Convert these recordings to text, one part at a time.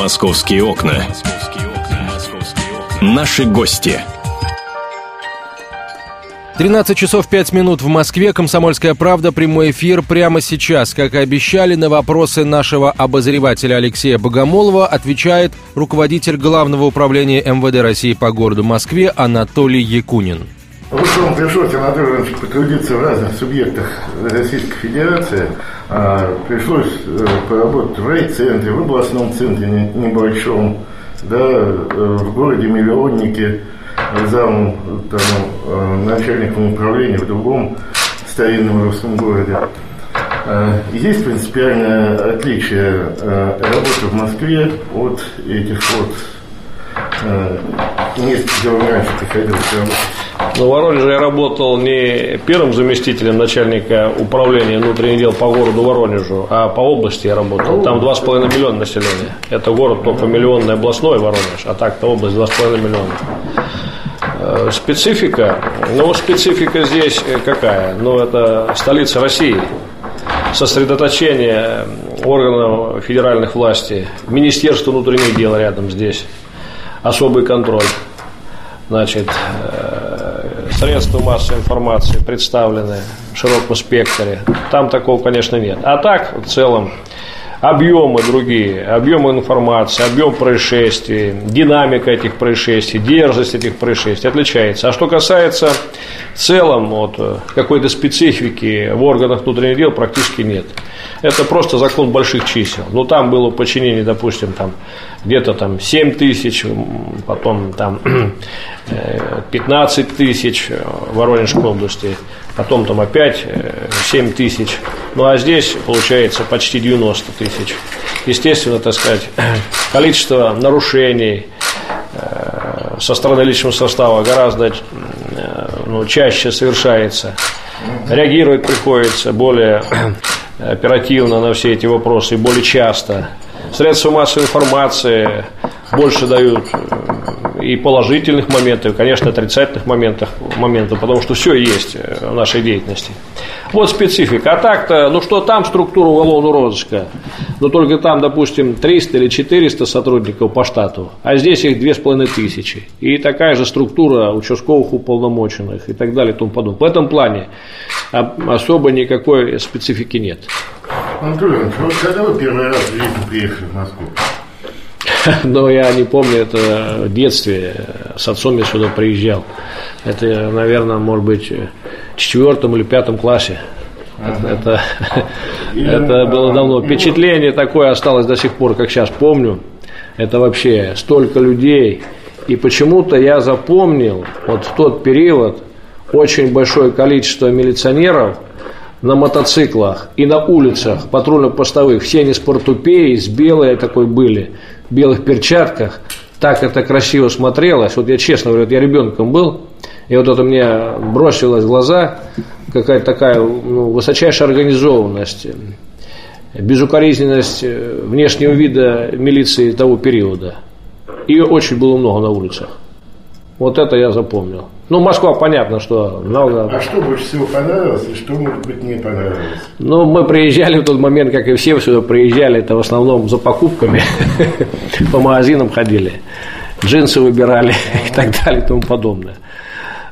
Московские окна. Наши гости. 13 часов 5 минут в Москве. Комсомольская правда. Прямой эфир прямо сейчас. Как и обещали, на вопросы нашего обозревателя Алексея Богомолова отвечает руководитель Главного управления МВД России по городу Москве Анатолий Якунин. Вам пришлось, Иванович, потрудиться в разных субъектах Российской Федерации. А, пришлось э, поработать в райцентре, в областном центре небольшом, да, э, в городе Миллионнике, зам там, э, начальником управления в другом старинном русском городе. Есть принципиальное отличие работы в Москве от этих вот мест, где раньше приходилось работать. Но Воронеже я работал не первым заместителем начальника управления внутренних дел по городу Воронежу, а по области я работал. Там 2,5 миллиона населения. Это город только миллионный областной Воронеж, а так-то область 2,5 миллиона. Э, специфика, ну специфика здесь какая? Ну это столица России, сосредоточение органов федеральных властей, Министерство внутренних дел рядом здесь, особый контроль. Значит, э, средства массовой информации представлены в широком спектре. Там такого, конечно, нет. А так, в целом, объемы другие, объемы информации, объем происшествий, динамика этих происшествий, дерзость этих происшествий отличается. А что касается в целом вот, какой-то специфики в органах внутренних дел практически нет. Это просто закон больших чисел. Ну, там было подчинение, допустим, там где-то там 7 тысяч, потом там 15 э, тысяч в Воронежской области, потом там опять 7 э, тысяч. Ну, а здесь получается почти 90 тысяч. Естественно, так сказать, количество нарушений э, со стороны личного состава гораздо ну, чаще совершается. Реагировать приходится более оперативно на все эти вопросы более часто. Средства массовой информации больше дают э, и положительных моментов, и, конечно, отрицательных моментов, моментов, потому что все есть в нашей деятельности. Вот специфика. А так-то, ну что там структура уголовного розыска? Ну только там, допустим, 300 или 400 сотрудников по штату, а здесь их 2500. И такая же структура участковых уполномоченных и так далее и тому подобное. В этом плане особо никакой специфики нет. Анатолий Иванович, вот когда вы первый раз в жизни приехали в Москву? Но я не помню, это в детстве. С отцом я сюда приезжал. Это, наверное, может быть, в четвертом или пятом классе. Ага. Это, это было давно. Впечатление такое осталось до сих пор, как сейчас помню. Это вообще столько людей. И почему-то я запомнил вот в тот период очень большое количество милиционеров на мотоциклах и на улицах патрульно-постовых. Все они с портупеей, с белой такой были белых перчатках, так это красиво смотрелось. Вот я честно говорю, я ребенком был, и вот это мне бросилось в глаза, какая-то такая ну, высочайшая организованность, безукоризненность э, внешнего вида милиции того периода. И очень было много на улицах. Вот это я запомнил. Ну, Москва, понятно, что много... А что больше всего понравилось и что, может быть, не понравилось? Ну, мы приезжали в тот момент, как и все сюда приезжали, это в основном за покупками, по магазинам ходили, джинсы выбирали и так далее и тому подобное.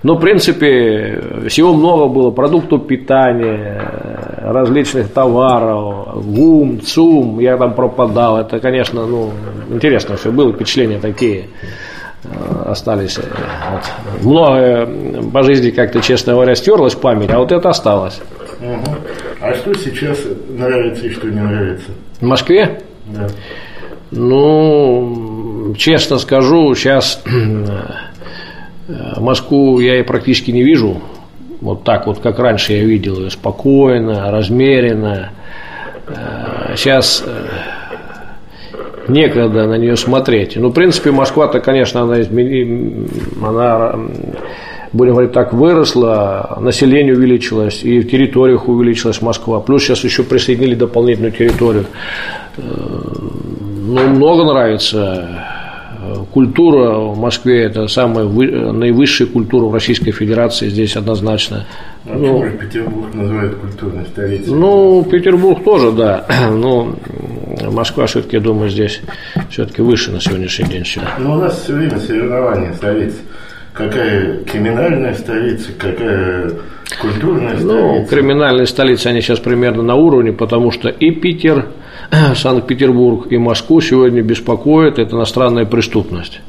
Но, в принципе, всего много было, продуктов питания, различных товаров, гум, цум, я там пропадал. Это, конечно, ну, интересно все было, впечатления такие. Э, остались. Э, вот. Многое по жизни как-то, честно говоря, стерлась память, а вот это осталось. Угу. А что сейчас нравится и что не нравится? В Москве? Да. Ну, честно скажу, сейчас э, Москву я и практически не вижу. Вот так вот, как раньше я видел ее, спокойно, размеренно. Сейчас некогда на нее смотреть. Ну, в принципе, Москва-то, конечно, она, измени... она будем говорить так, выросла, население увеличилось, и в территориях увеличилась Москва. Плюс сейчас еще присоединили дополнительную территорию. Э, ну, много нравится. Культура в Москве – это самая наивысшая культура в Российской Федерации, здесь однозначно. А ну, Петербург называют культурной столицей? Ну, Петербург тоже, да. Но Москва все-таки, я думаю, здесь все-таки выше на сегодняшний день все. Ну, у нас все время соревнования столиц. Какая криминальная столица, какая культурная Ну, столица. криминальные столицы, они сейчас примерно на уровне, потому что и Питер, Санкт-Петербург, и Москву сегодня беспокоит эта иностранная преступность.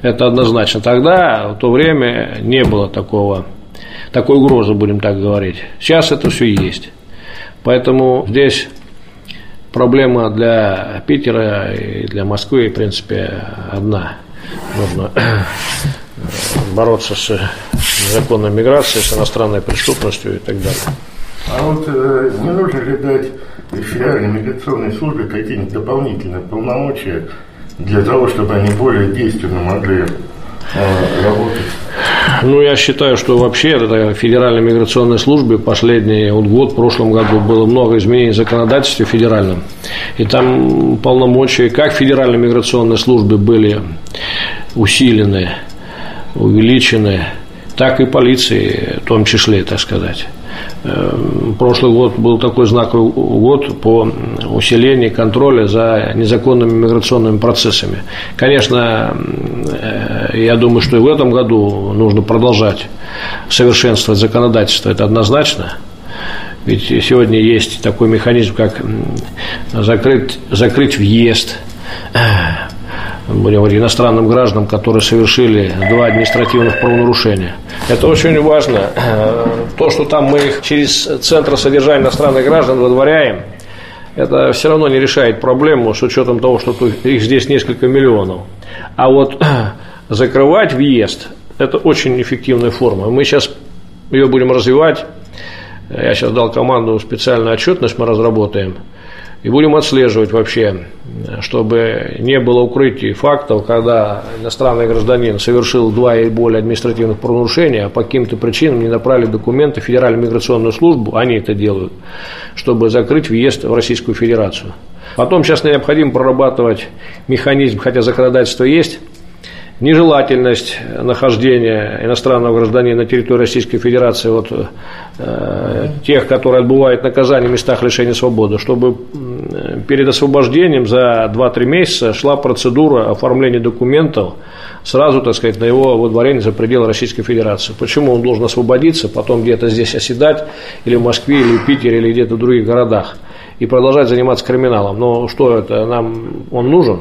Это однозначно. Тогда, в то время, не было такого, такой угрозы, будем так говорить. Сейчас это все есть. Поэтому здесь проблема для Питера и для Москвы, в принципе, одна. Нужно бороться с незаконной миграцией, с иностранной преступностью и так далее. А вот э, не нужно ли дать федеральной миграционной службе какие-нибудь дополнительные полномочия для того, чтобы они более действенно могли э, работать? Ну, я считаю, что вообще это Федеральной миграционной службе последний вот год, в прошлом году было много изменений в законодательстве федеральном. И там полномочия как Федеральной миграционной службы были усилены, увеличены, так и полиции в том числе, так сказать. Эм, Прошлый год был такой знаковый год по усилению контроля за незаконными миграционными процессами. Конечно, я думаю, что и в этом году нужно продолжать совершенствовать законодательство, это однозначно. Ведь сегодня есть такой механизм, как закрыть, закрыть въезд будем говорить, иностранным гражданам, которые совершили два административных правонарушения. Это очень важно. Э, То, что там мы их через Центр содержания иностранных граждан выдворяем, это все равно не решает проблему с учетом того, что их здесь несколько миллионов. А вот закрывать въезд – это очень эффективная форма. Мы сейчас ее будем развивать. Я сейчас дал команду специальную отчетность мы разработаем. И будем отслеживать вообще, чтобы не было укрытий фактов, когда иностранный гражданин совершил два или более административных правонарушения, а по каким-то причинам не направили документы в Федеральную миграционную службу, они это делают, чтобы закрыть въезд в Российскую Федерацию. Потом сейчас необходимо прорабатывать механизм, хотя законодательство есть, нежелательность нахождения иностранного гражданина на территории Российской Федерации вот, э, тех, которые отбывают наказание в местах лишения свободы, чтобы перед освобождением за 2-3 месяца шла процедура оформления документов сразу, так сказать, на его выдворение за пределы Российской Федерации. Почему он должен освободиться, потом где-то здесь оседать, или в Москве, или в Питере, или где-то в других городах, и продолжать заниматься криминалом. Но что это, нам он нужен?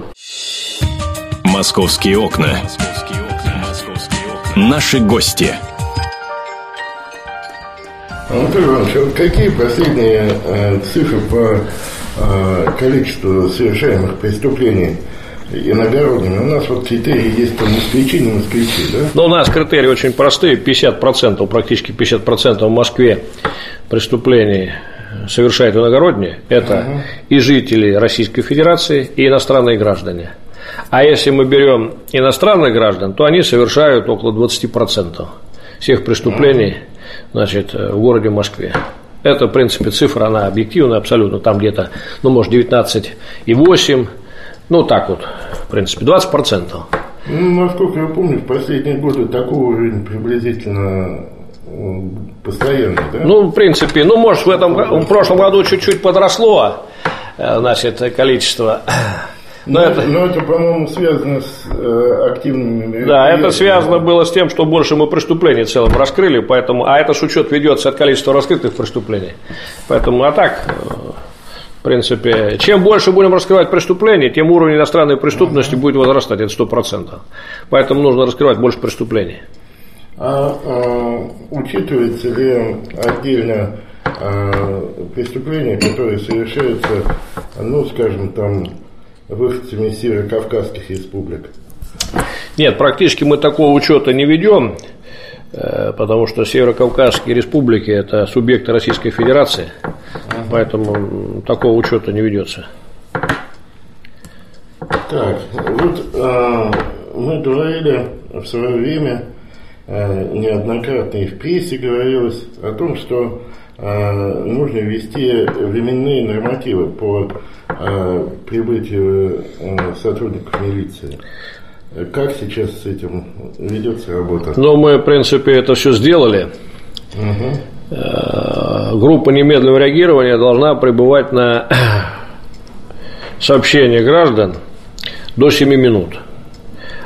Московские окна. Наши гости. Анатолий Иванович, вот какие последние э, цифры по э, количеству совершаемых преступлений иногородними? У нас вот критерии есть там москвичи, не москвичи, да? Но у нас критерии очень простые. 50%, практически 50% в Москве преступлений совершают иногородние. Это и жители Российской Федерации, и иностранные граждане. А если мы берем иностранных граждан, то они совершают около 20% всех преступлений значит, в городе Москве. Это, в принципе, цифра, она объективная абсолютно. Там где-то, ну, может, 19,8, ну, так вот, в принципе, 20%. Ну, насколько я помню, в последние годы такой уровень приблизительно э, постоянный, да? Ну, в принципе, ну, может, в этом в прошлом году чуть-чуть подросло, э, значит, количество. Но но, это, но это, по-моему, связано с э, активными да, это связано было с тем, что больше мы преступлений в целом раскрыли, поэтому, а это с учет ведется от количества раскрытых преступлений. Поэтому, а так, э, в принципе, чем больше будем раскрывать преступлений, тем уровень иностранной преступности будет возрастать, это сто процентов. Поэтому нужно раскрывать больше преступлений. А, а, учитывается ли отдельно а, преступления, которые совершаются, ну, скажем, там, выходцами из северокавказских республик? Нет, практически мы такого учета не ведем, э, потому что Северокавказские республики – это субъекты Российской Федерации, поэтому такого учета не ведется. Так, вот а, мы говорили в свое время, а, неоднократно и в прессе говорилось о том, что нужно ввести временные нормативы по а, прибытию а, сотрудников милиции. Как сейчас с этим ведется работа? Но мы, в принципе, это все сделали. Э, Группа немедленного реагирования должна пребывать на сообщения граждан до 7 минут.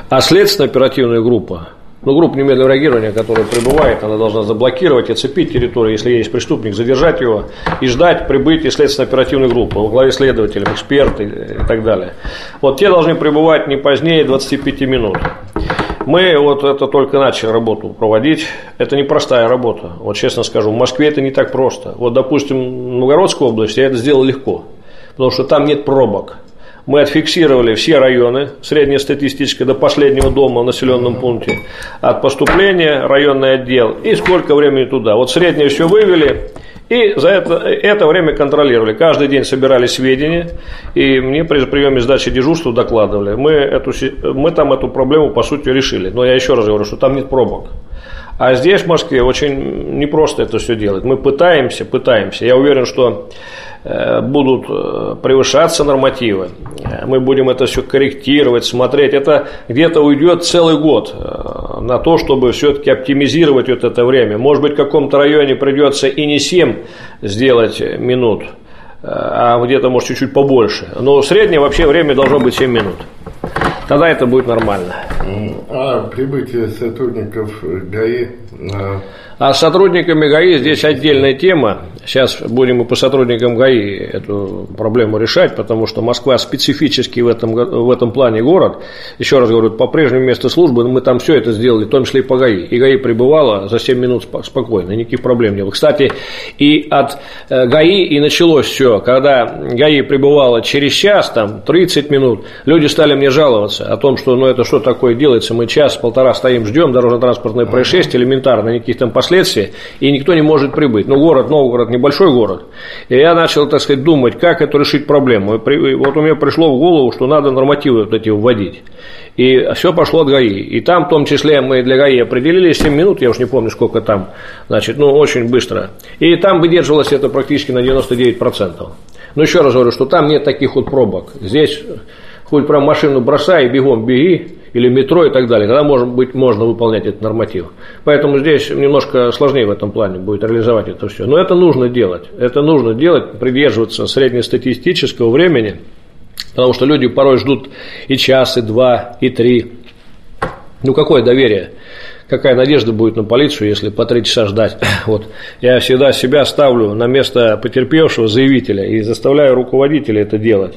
А следственная оперативная группа ну, группа немедленного реагирования, которая прибывает, она должна заблокировать, оцепить территорию, если есть преступник, задержать его и ждать прибытия следственно-оперативной группы во главе следователем, эксперты и так далее. Вот те должны прибывать не позднее 25 минут. Мы вот это только начали работу проводить. Это непростая работа. Вот честно скажу, в Москве это не так просто. Вот, допустим, в Новгородской области я это сделал легко. Потому что там нет пробок мы отфиксировали все районы, среднестатистическое до последнего дома в населенном пункте, от поступления районный отдел и сколько времени туда. Вот среднее все вывели, и за это, это время контролировали. Каждый день собирали сведения, и мне при приеме сдачи дежурства докладывали. Мы, эту, мы там эту проблему, по сути, решили. Но я еще раз говорю, что там нет пробок. А здесь, в Москве, очень непросто это все делать. Мы пытаемся, пытаемся. Я уверен, что Э, будут э, превышаться нормативы, мы будем это все корректировать, смотреть. Это где-то уйдет целый год э, на то, чтобы все-таки оптимизировать вот это время. Может быть, в каком-то районе придется и не 7 сделать минут, а где-то, может, чуть-чуть побольше. Но среднее вообще время должно быть 7 минут. Тогда это будет нормально. А прибытие сотрудников ГАИ а с сотрудниками ГАИ здесь отдельная тема. Сейчас будем и по сотрудникам ГАИ эту проблему решать, потому что Москва специфический в этом, в этом плане город. Еще раз говорю, по-прежнему место службы мы там все это сделали, в том числе и по ГАИ. И ГАИ пребывала за 7 минут спокойно, никаких проблем не было. Кстати, и от э, ГАИ и началось все. Когда ГАИ пребывала через час, там 30 минут, люди стали мне жаловаться о том, что ну это что такое делается, мы час-полтора стоим, ждем дорожно-транспортное происшествие, элементарно, никаких там последствий, и никто не может прибыть. Ну, город, Новгород, небольшой город. И я начал, так сказать, думать, как это решить проблему. И вот у меня пришло в голову, что надо нормативы вот эти вводить. И все пошло от ГАИ. И там, в том числе, мы для ГАИ определили 7 минут, я уж не помню, сколько там, значит, ну, очень быстро. И там выдерживалось это практически на 99%. Но еще раз говорю, что там нет таких вот пробок. Здесь хоть прям машину бросай бегом беги, или метро и так далее, тогда может быть можно выполнять этот норматив. Поэтому здесь немножко сложнее в этом плане будет реализовать это все. Но это нужно делать. Это нужно делать, придерживаться среднестатистического времени, потому что люди порой ждут и час, и два, и три. Ну какое доверие? Какая надежда будет на полицию, если по три часа ждать? Вот. Я всегда себя ставлю на место потерпевшего заявителя и заставляю руководителя это делать.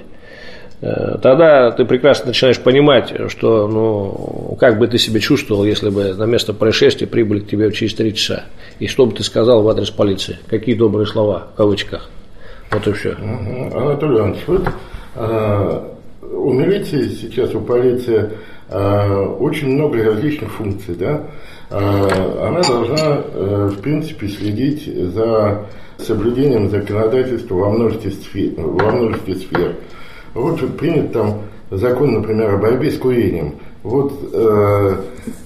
Э, тогда ты прекрасно начинаешь понимать, что, ну, как бы ты себя чувствовал, если бы на место происшествия прибыли к тебе через три часа. И что бы ты сказал в адрес полиции? Какие добрые слова, в кавычках. Вот и все. Анатолий Иванович, вот а, у милиции сейчас, у полиции а, очень много различных функций, да? А, она должна, в принципе, следить за соблюдением законодательства во множестве сфер. Во множестве сфер. Вот принят там закон, например, о борьбе с курением. Вот э,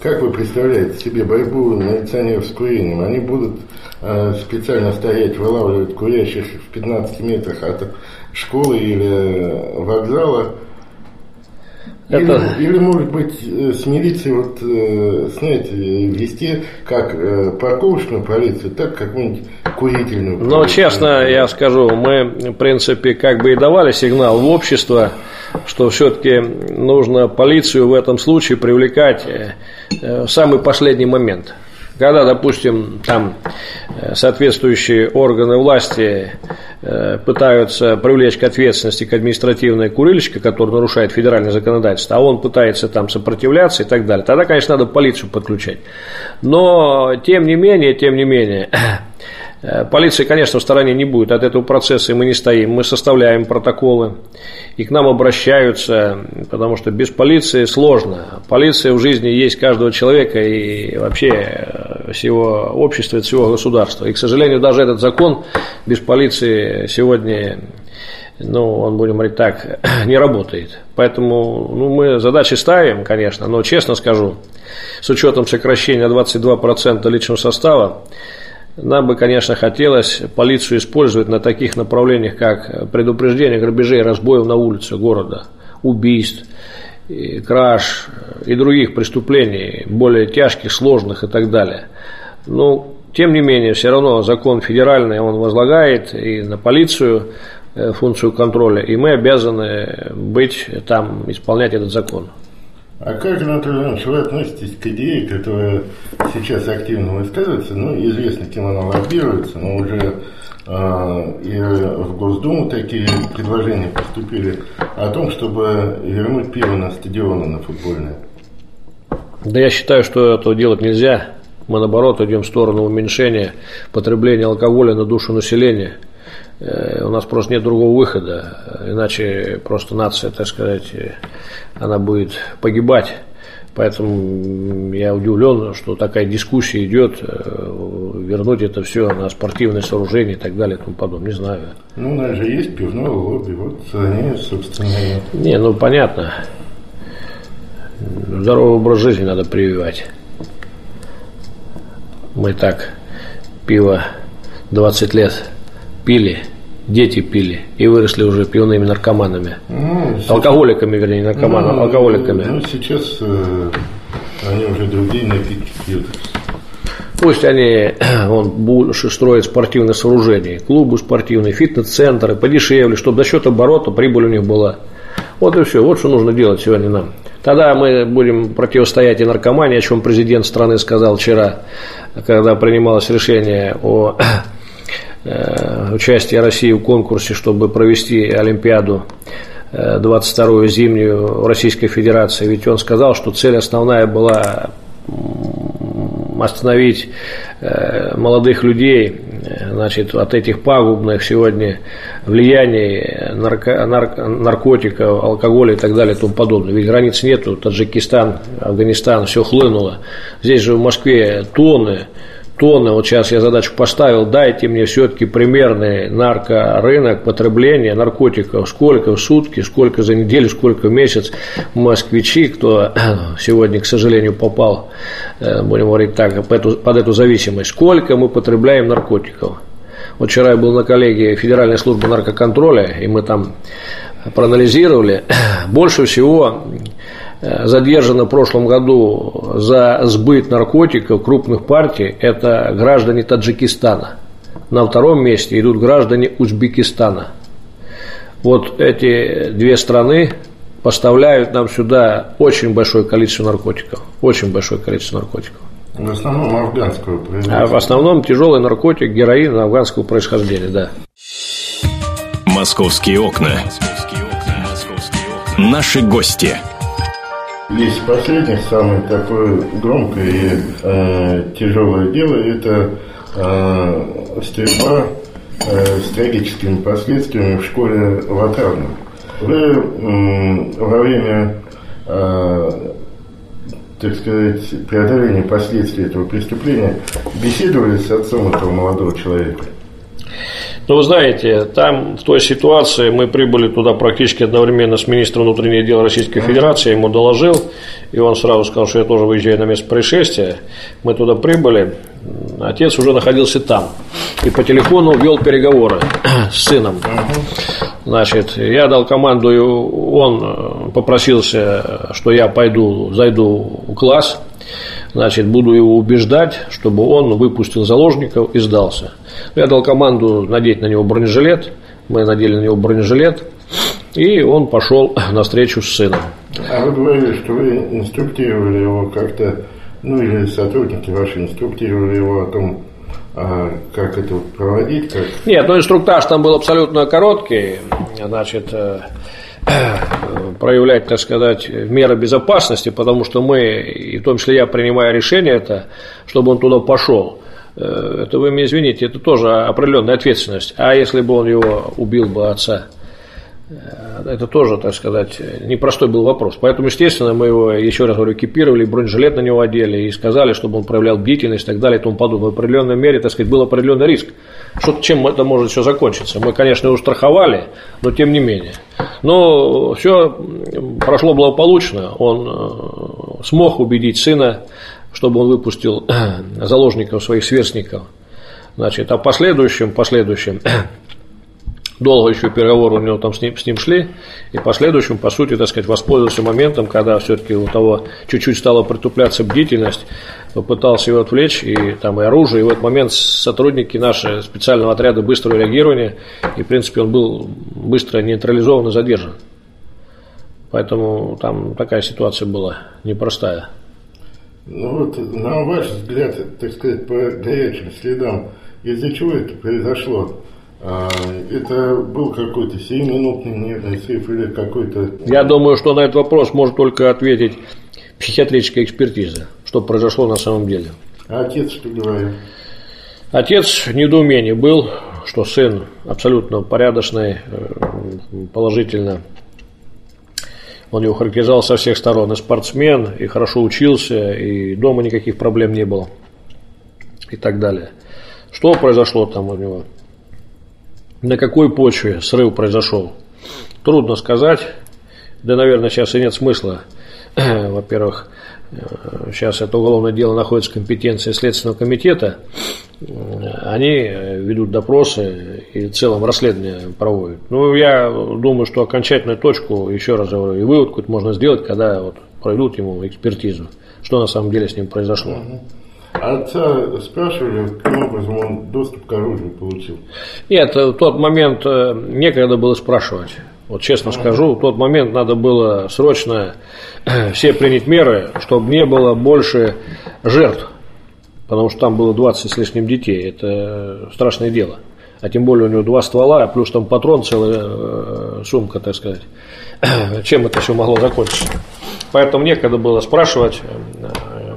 как вы представляете себе борьбу милиционеров с курением? Они будут э, специально стоять, вылавливать курящих в 15 метрах от школы или вокзала, это... Или, или, может быть, с милицией вот, э, снять, вести как э, парковочную полицию, так какую-нибудь курительную. Ну, честно, я скажу, мы, в принципе, как бы и давали сигнал в общество, что все-таки нужно полицию в этом случае привлекать в самый последний момент. Когда, допустим, там э, соответствующие органы власти э, пытаются привлечь к ответственности к административной курильщика, который нарушает федеральное законодательство, а он пытается там сопротивляться и так далее, тогда, конечно, надо полицию подключать. Но, тем не менее, тем не менее, Э, полиция, конечно, в стороне не будет от этого процесса, и мы не стоим. Мы составляем протоколы, и к нам обращаются, потому что без полиции сложно. Полиция в жизни есть каждого человека и вообще э, всего общества, всего государства. И, к сожалению, даже этот закон без полиции сегодня ну, он, будем говорить так, не работает. Поэтому ну, мы задачи ставим, конечно, но честно скажу, с учетом сокращения 22% личного состава, нам бы, конечно, хотелось полицию использовать на таких направлениях, как предупреждение грабежей разбоев на улице города, убийств, и краж и других преступлений, более тяжких, сложных и так далее. Но, тем не менее, все равно закон федеральный, он возлагает и на полицию э, функцию контроля, и мы обязаны быть там, исполнять этот закон. А как Анатолий Иванович, вы относитесь к идее, которая сейчас активно высказывается, ну, известно, кем она лоббируется, но уже э, и в Госдуму такие предложения поступили о том, чтобы вернуть пиво на стадионы, на футбольные? Да я считаю, что этого делать нельзя. Мы, наоборот, идем в сторону уменьшения потребления алкоголя на душу населения. Э, у нас просто нет другого выхода, иначе просто нация, так сказать, она будет погибать. Поэтому я удивлен, что такая дискуссия идет, э, вернуть это все на спортивное сооружение и так далее и тому подобное. Не знаю. Ну, у нас же есть пивное лобби, вот они, собственно. Не, ну понятно. Здоровый образ жизни надо прививать. Мы так пиво 20 лет пили, дети пили и выросли уже пивными наркоманами. Ну, алкоголиками, вернее, не наркоманами, ну, алкоголиками. Ну, сейчас э, они уже другие напитки пьют. Пусть они он, больше строят спортивные сооружения, клубы спортивные, фитнес-центры подешевле, чтобы за счет оборота прибыль у них была. Вот и все. Вот что нужно делать сегодня нам. Тогда мы будем противостоять и наркомании, о чем президент страны сказал вчера, когда принималось решение о э, участии России в конкурсе, чтобы провести Олимпиаду 22-ю э, зимнюю в Российской Федерации. Ведь он сказал, что цель основная была остановить э, молодых людей значит, от этих пагубных сегодня влияний нарко, нарко, наркотиков, алкоголя и так далее и тому подобное. Ведь границ нету, Таджикистан, Афганистан, все хлынуло. Здесь же в Москве тонны тонны, вот сейчас я задачу поставил, дайте мне все-таки примерный наркорынок потребления наркотиков, сколько в сутки, сколько за неделю, сколько в месяц москвичи, кто сегодня, к сожалению, попал, э, будем говорить так, под эту, под эту зависимость, сколько мы потребляем наркотиков. Вот вчера я был на коллегии Федеральной службы наркоконтроля, и мы там проанализировали, больше всего задержано в прошлом году за сбыт наркотиков крупных партий, это граждане Таджикистана. На втором месте идут граждане Узбекистана. Вот эти две страны поставляют нам сюда очень большое количество наркотиков. Очень большое количество наркотиков. В основном афганского А в основном тяжелый наркотик, героин афганского происхождения, да. Московские окна. Наши гости. Есть последнее, самое такое громкое и э, тяжелое дело, это э, стрельба э, с трагическими последствиями в школе Отравном. Вы э, во время, э, так сказать, преодоления последствий этого преступления беседовали с отцом этого молодого человека? Но ну, вы знаете, там в той ситуации мы прибыли туда практически одновременно с министром внутренних дел Российской Федерации, я ему доложил, и он сразу сказал, что я тоже выезжаю на место происшествия. Мы туда прибыли, отец уже находился там, и по телефону вел переговоры с сыном. Значит, я дал команду, он попросился, что я пойду, зайду в класс, значит, буду его убеждать, чтобы он выпустил заложников и сдался. Я дал команду надеть на него бронежилет, мы надели на него бронежилет, и он пошел на встречу с сыном. А вы говорили, что вы инструктировали его как-то, ну или сотрудники ваши инструктировали его о том, а как это проводить? Как... Нет, ну инструктаж там был абсолютно короткий, значит, э, проявлять, так сказать, меры безопасности, потому что мы, и в том числе я принимаю решение это, чтобы он туда пошел. Э, это вы меня извините, это тоже определенная ответственность. А если бы он его убил бы отца, это тоже, так сказать, непростой был вопрос. Поэтому, естественно, мы его, еще раз говорю, экипировали, бронежилет на него одели и сказали, чтобы он проявлял бдительность и так далее и тому подобное. В определенной мере, так сказать, был определенный риск. Что, чем это может все закончиться? Мы, конечно, его страховали, но тем не менее. Но все прошло благополучно. Он э, смог убедить сына чтобы он выпустил заложников своих сверстников. Значит, а последующем, последующем долго еще переговоры у него там с ним, с ним шли, и последующим, по сути, так сказать, воспользовался моментом, когда все-таки у того чуть-чуть стала притупляться бдительность, попытался его отвлечь, и там и оружие, и в этот момент сотрудники наши специального отряда быстрого реагирования, и, в принципе, он был быстро нейтрализован и задержан. Поэтому там такая ситуация была непростая. Ну вот, на ваш взгляд, так сказать, по горячим следам, из-за чего это произошло? А, это был какой-то сиюминутный нервный срыв или какой-то... Я думаю, что на этот вопрос может только ответить психиатрическая экспертиза, что произошло на самом деле. А отец что говорил? Отец в недоумении был, что сын абсолютно порядочный, э, положительно. Он его характеризовал со всех сторон. И спортсмен, и хорошо учился, и дома никаких проблем не было. И так далее. Что произошло там у него? На какой почве срыв произошел? Трудно сказать. Да, наверное, сейчас и нет смысла. Во-первых, э, сейчас это уголовное дело находится в компетенции Следственного комитета. Они ведут допросы и в целом расследование проводят. Ну, я думаю, что окончательную точку, еще раз говорю, и вывод какой-то можно сделать, когда вот проведут ему экспертизу, что на самом деле с ним произошло. Отца спрашивали, каким образом он доступ к оружию получил? Нет, в тот момент э, некогда было спрашивать. Вот честно скажу, в тот момент надо было срочно э, все принять меры, чтобы не было больше жертв. Потому что там было 20 с лишним детей. Это страшное дело. А тем более у него два ствола, плюс там патрон, целая э, сумка, так сказать. Чем это все могло закончиться? Поэтому некогда было спрашивать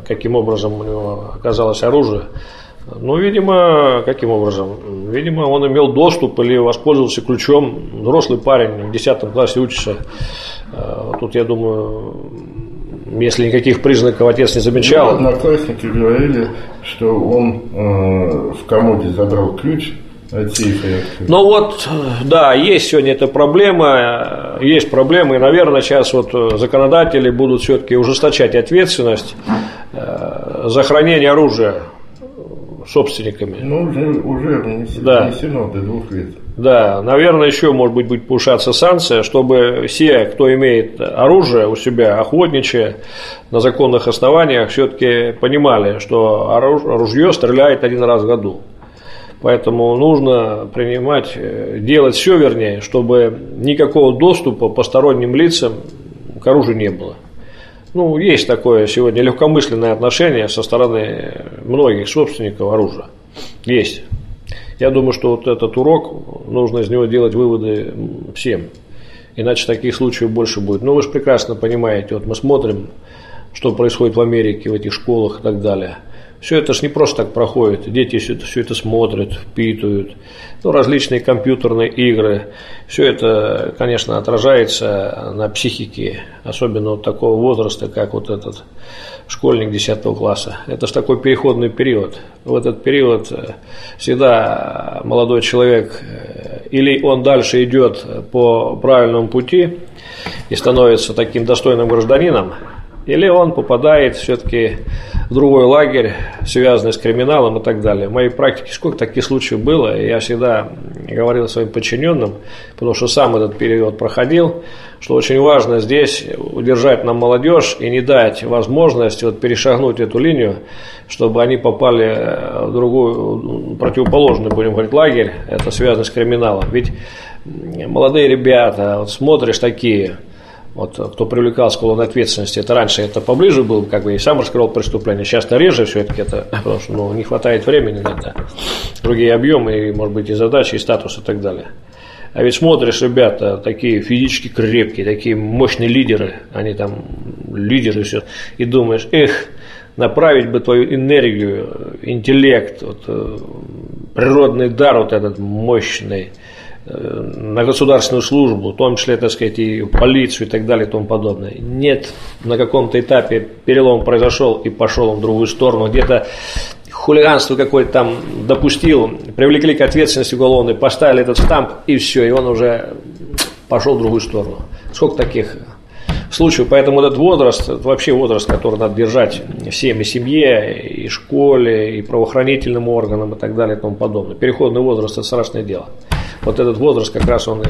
каким образом у него оказалось оружие. Ну, видимо, каким образом? Видимо, он имел доступ или воспользовался ключом. Взрослый парень в 10 классе учится. Э, тут, я думаю, если никаких признаков отец не замечал. Ну, одноклассники говорили, что он э, в комоде забрал ключ ну вот, да, есть сегодня эта проблема, есть проблемы, и, наверное, сейчас вот законодатели будут все-таки ужесточать ответственность э, за хранение оружия собственниками. Ну, уже, уже внесено, да. до двух лет. Да, наверное, еще, может быть, будет повышаться санкция, чтобы все, кто имеет оружие у себя, охотничье, на законных основаниях, все-таки понимали, что оружие стреляет один раз в году. Поэтому нужно принимать, э, делать все, вернее, чтобы никакого доступа посторонним лицам к оружию не было. Ну, есть такое сегодня легкомысленное отношение со стороны многих собственников оружия. Есть. Я думаю, что вот этот урок, нужно из него делать выводы всем. Иначе таких случаев больше будет. Но вы же прекрасно понимаете, вот мы смотрим, что происходит в Америке, в этих школах и так далее – все это же не просто так проходит. Дети все это, все это смотрят, впитывают. Ну, различные компьютерные игры. Все это, конечно, отражается на психике, особенно вот такого возраста, как вот этот школьник 10 класса. Это же такой переходный период. В этот период э, всегда молодой человек э, или он дальше идет по правильному пути и становится таким достойным гражданином, или он попадает все-таки другой лагерь, связанный с криминалом и так далее. В моей практике сколько таких случаев было, я всегда говорил своим подчиненным, потому что сам этот период проходил, что очень важно здесь удержать нам молодежь и не дать возможность вот перешагнуть эту линию, чтобы они попали в другую, противоположную, будем говорить, лагерь, это связано с криминалом. Ведь молодые ребята, вот смотришь такие, вот кто привлекал к уголовной ответственности, это раньше это поближе был, как бы и сам раскрывал преступление, сейчас-то реже все-таки это, потому что ну, не хватает времени на это, другие объемы, и, может быть, и задачи, и статус, и так далее. А ведь смотришь, ребята, такие физически крепкие, такие мощные лидеры, они там лидеры все, и думаешь, эх, направить бы твою энергию, интеллект, вот, э, природный дар вот этот мощный – на государственную службу, в том числе, так сказать, и полицию и так далее и тому подобное. Нет, на каком-то этапе перелом произошел и пошел он в другую сторону, где-то хулиганство какое-то там допустил, привлекли к ответственности уголовной, поставили этот штамп и все, и он уже пошел в другую сторону. Сколько таких случаев, поэтому этот возраст, это вообще возраст, который надо держать всем, и семье, и школе, и правоохранительным органам, и так далее, и тому подобное. Переходный возраст – это страшное дело. Вот этот возраст как раз он и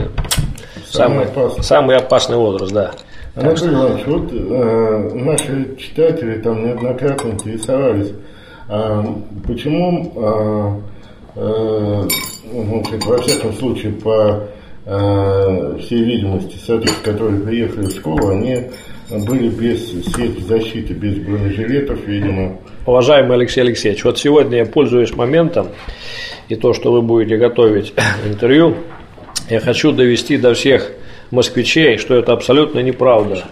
самый, самый, опасный. самый опасный возраст, да. Анатолий Иванович, вот э, наши читатели там неоднократно интересовались, а почему, э, э, значит, во всяком случае, по э, всей видимости, соответственно, которые приехали в школу, они были без светозащиты, без бронежилетов, видимо. Уважаемый Алексей Алексеевич, вот сегодня я пользуюсь моментом, и то, что вы будете готовить интервью, я хочу довести до всех москвичей, что это абсолютно неправда.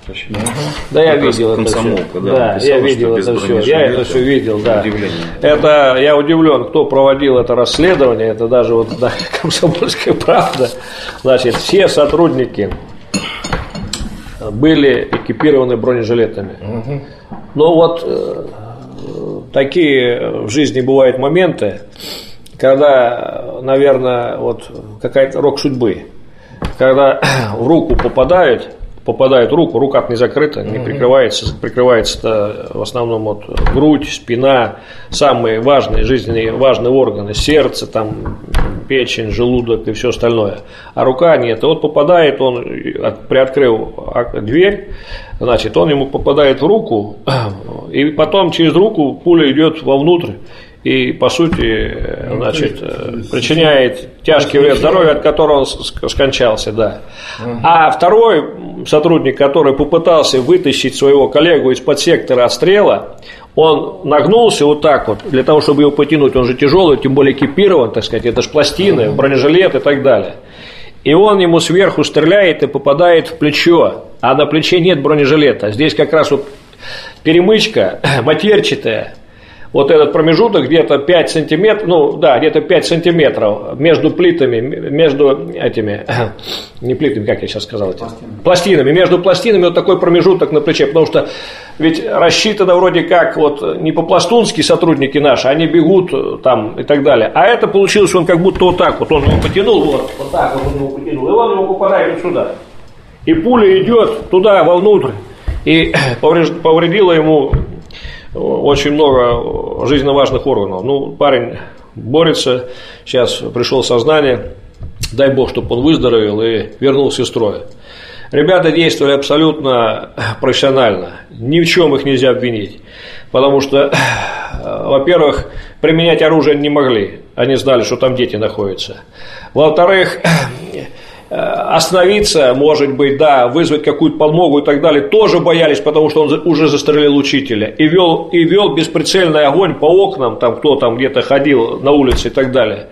Да, я видел это все. Да, я видел это все. Я это все видел, да. Это я удивлен, кто проводил это расследование. Это даже вот да, комсомольская правда. Значит, все сотрудники были экипированы бронежилетами. Но вот э, такие в жизни бывают моменты, когда, наверное, вот какая-то рок судьбы когда в руку попадают, попадают в руку, рука не закрыта, не прикрывается, прикрывается в основном вот грудь, спина, самые важные жизненные важные органы, сердце, там, печень, желудок и все остальное. А рука нет. И вот попадает он, приоткрыл дверь, значит, он ему попадает в руку, и потом через руку пуля идет вовнутрь и, по сути, ну, значит, э, причиняет тяжкий вред здоровью, от которого он скончался, да. А второй сотрудник, который попытался вытащить своего коллегу из-под сектора отстрела, он нагнулся вот так вот, для того, чтобы его потянуть, он же тяжелый, тем более экипирован, так сказать, это же пластины, бронежилет и так далее. И он ему сверху стреляет и попадает в плечо, а на плече нет бронежилета. Здесь как раз вот перемычка матерчатая, вот этот промежуток где-то 5 сантиметров, ну да, где-то 5 сантиметров между плитами, между этими, не плитами, как я сейчас сказал, этим, пластинами. пластинами, между пластинами вот такой промежуток на плече, потому что ведь рассчитано вроде как вот не по-пластунски сотрудники наши, они бегут там и так далее, а это получилось он как будто вот так вот, он его потянул, вот, вот так вот он его потянул, и он его попадает вот сюда. И пуля идет туда, вовнутрь, и повредила ему очень много жизненно важных органов. Ну, парень борется, сейчас пришел сознание, дай бог, чтобы он выздоровел и вернулся из строя. Ребята действовали абсолютно профессионально, ни в чем их нельзя обвинить, потому что, во-первых, применять оружие не могли, они знали, что там дети находятся. Во-вторых, Э, остановиться, может быть, да, вызвать какую-то подмогу и так далее, тоже боялись, потому что он уже застрелил учителя и вел, и вел бесприцельный огонь по окнам, там кто там где-то ходил на улице и так далее.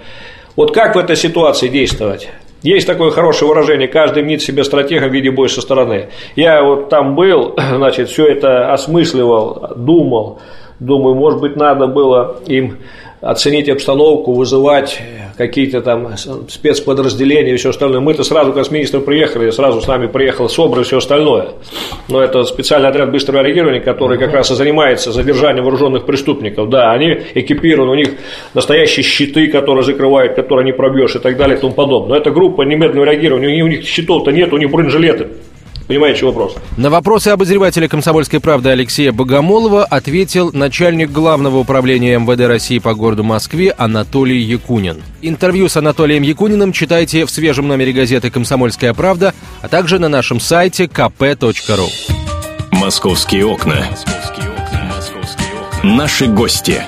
Вот как в этой ситуации действовать? Есть такое хорошее выражение, каждый мнит себе стратега в виде боя со стороны. Я вот там был, значит, все это осмысливал, думал, думаю, может быть, надо было им оценить обстановку, вызывать какие-то там спецподразделения и все остальное. Мы-то сразу, как с министром приехали, сразу с нами приехал СОБР и все остальное. Но это специальный отряд быстрого реагирования, который как раз и занимается задержанием вооруженных преступников. Да, они экипированы, у них настоящие щиты, которые закрывают, которые не пробьешь и так далее и тому подобное. Но это группа немедленного реагирования, у них щитов-то нет, у них бронежилеты. Понимаете вопрос? На вопросы обозревателя «Комсомольской правды» Алексея Богомолова ответил начальник главного управления МВД России по городу Москве Анатолий Якунин. Интервью с Анатолием Якуниным читайте в свежем номере газеты «Комсомольская правда», а также на нашем сайте kp.ru. «Московские окна». «Наши гости».